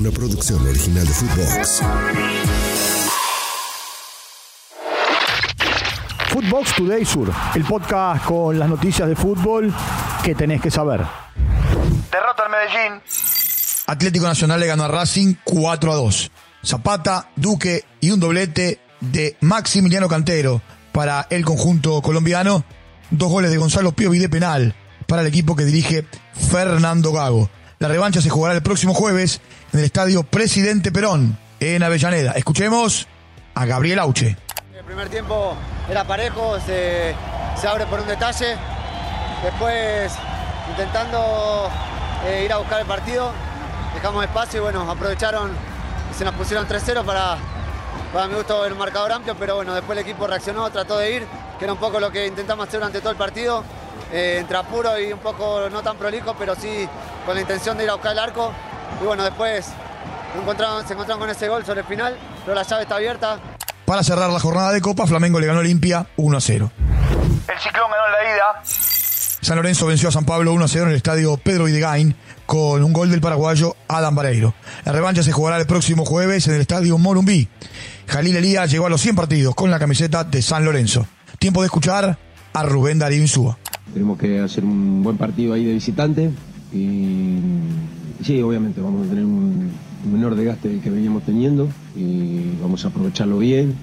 Una producción original de Footbox. Footbox Today Sur, el podcast con las noticias de fútbol que tenés que saber. Derrota al Medellín. Atlético Nacional le ganó a Racing 4 a 2. Zapata, Duque y un doblete de Maximiliano Cantero para el conjunto colombiano. Dos goles de Gonzalo Piovi de penal para el equipo que dirige Fernando Gago. La revancha se jugará el próximo jueves en el estadio Presidente Perón en Avellaneda. Escuchemos a Gabriel Auche. El primer tiempo era parejo, se, abre por un detalle. Después intentando eh, ir a buscar el partido, dejamos espacio y bueno, aprovecharon se nos pusieron 3-0 para, para mi gusto el marcador amplio, pero bueno, después el equipo reaccionó, trató de ir, que era un poco lo que intentamos hacer durante todo el partido, eh, entre apuro y un poco no tan prolijo, pero sí con la intención de ir a buscar el arco. Y bueno, después encontraron, se encontraron con ese gol sobre el final, pero la llave está abierta. Para cerrar la jornada de Copa, Flamengo le ganó a Olimpia 1 a 0. El Ciclón ganó en la ida. San Lorenzo venció a San Pablo 1 a 0 en el estadio Pedro Videgain con un gol del paraguayo Adam Vareiro. La revancha se jugará el próximo jueves en el estadio Morumbí. Jalil Elías llegó a los 100 partidos con la camiseta de San Lorenzo. Tiempo de escuchar a Rubén Darío Insúa. Tenemos que hacer un buen partido ahí de visitante y sí, obviamente vamos a tener un menor desgaste que veníamos teniendo y vamos a aprovecharlo bien.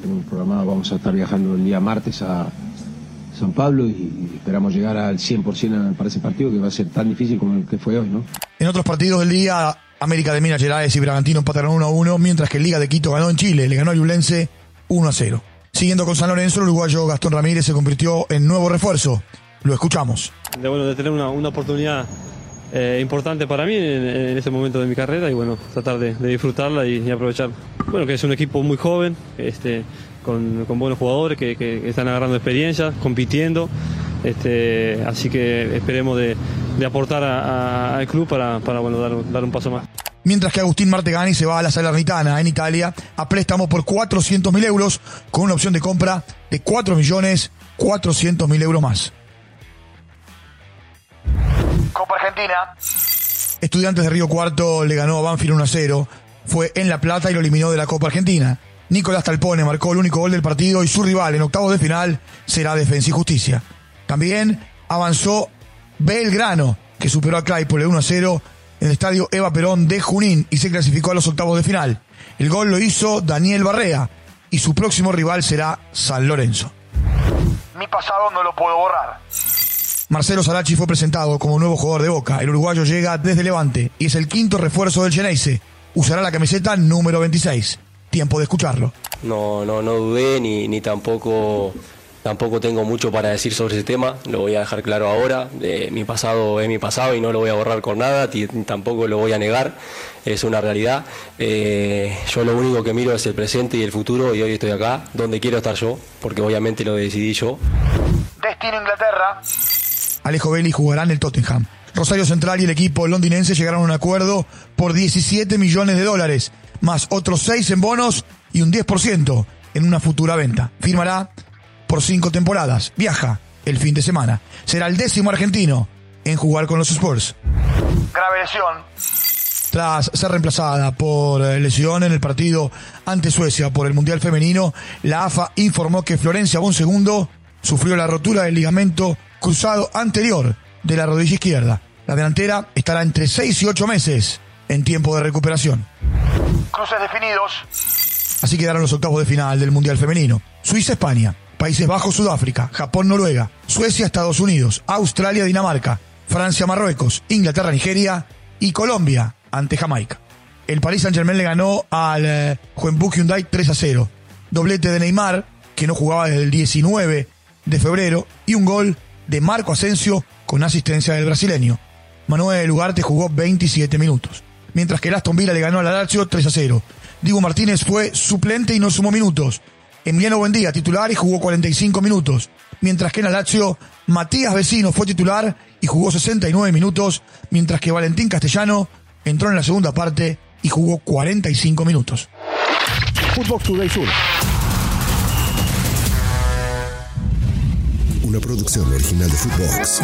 Tenemos programado, vamos a estar viajando el día martes a San Pablo y esperamos llegar al 100% para ese partido que va a ser tan difícil como el que fue hoy, ¿no? En otros partidos del día, América de Minas Gerais y Bragantino empataron 1 a 1, mientras que Liga de Quito ganó en Chile, le ganó a Yulense 1 a 0. Siguiendo con San Lorenzo, el uruguayo Gastón Ramírez se convirtió en nuevo refuerzo. Lo escuchamos. De, bueno, de tener una, una oportunidad eh, importante para mí en, en, ese momento de mi carrera y bueno, tratar de, disfrutarla y, y, aprovechar. Bueno, que es un equipo muy joven, este, con, con buenos jugadores que, que, están agarrando experiencia, compitiendo. Este, así que esperemos de, de aportar al club para, para bueno, dar un paso más mientras que Agustín Martegani se va a la Salernitana en Italia a préstamo por 400 mil euros con una opción de compra de 4 millones 400 mil euros más. Copa Argentina. Estudiantes de Río Cuarto le ganó a Banfield 1 a 0. Fue en La Plata y lo eliminó de la Copa Argentina. Nicolás Talpone marcó el único gol del partido y su rival en octavos de final será Defensa y Justicia. También avanzó Belgrano, que superó a Claypole 1 a 0 en el estadio Eva Perón de Junín y se clasificó a los octavos de final. El gol lo hizo Daniel Barrea y su próximo rival será San Lorenzo. Mi pasado no lo puedo borrar. Marcelo Sarachi fue presentado como nuevo jugador de Boca. El uruguayo llega desde Levante y es el quinto refuerzo del Geneise. Usará la camiseta número 26. Tiempo de escucharlo. No, no, no dudé ni, ni tampoco Tampoco tengo mucho para decir sobre ese tema, lo voy a dejar claro ahora. Eh, mi pasado es mi pasado y no lo voy a borrar con nada, tampoco lo voy a negar, es una realidad. Eh, yo lo único que miro es el presente y el futuro y hoy estoy acá, donde quiero estar yo, porque obviamente lo decidí yo. Destino Inglaterra. Alejo Belli jugará en el Tottenham. Rosario Central y el equipo londinense llegaron a un acuerdo por 17 millones de dólares, más otros 6 en bonos y un 10% en una futura venta. Firmará por cinco temporadas. Viaja el fin de semana. Será el décimo argentino en jugar con los Spurs. Grave lesión. Tras ser reemplazada por lesión en el partido ante Suecia por el Mundial Femenino, la AFA informó que Florencia Bonsegundo sufrió la rotura del ligamento cruzado anterior de la rodilla izquierda. La delantera estará entre 6 y 8 meses en tiempo de recuperación. Cruces definidos. Así quedaron los octavos de final del Mundial Femenino. Suiza-España, Países Bajos, Sudáfrica, Japón, Noruega, Suecia, Estados Unidos, Australia, Dinamarca, Francia, Marruecos, Inglaterra, Nigeria y Colombia ante Jamaica. El Paris Saint-Germain le ganó al eh, Juvenbuk Hyundai 3 a 0. Doblete de Neymar, que no jugaba desde el 19 de febrero, y un gol de Marco Asensio con asistencia del brasileño. Manuel Ugarte jugó 27 minutos. Mientras que el Aston Villa le ganó al Lazio 3 a 0. Diego Martínez fue suplente y no sumó minutos. Emiliano Buendía, titular y jugó 45 minutos. Mientras que en el Lazio, Matías Vecino fue titular y jugó 69 minutos, mientras que Valentín Castellano entró en la segunda parte y jugó 45 minutos. Footbox Today Sur. Una producción original de Footbox.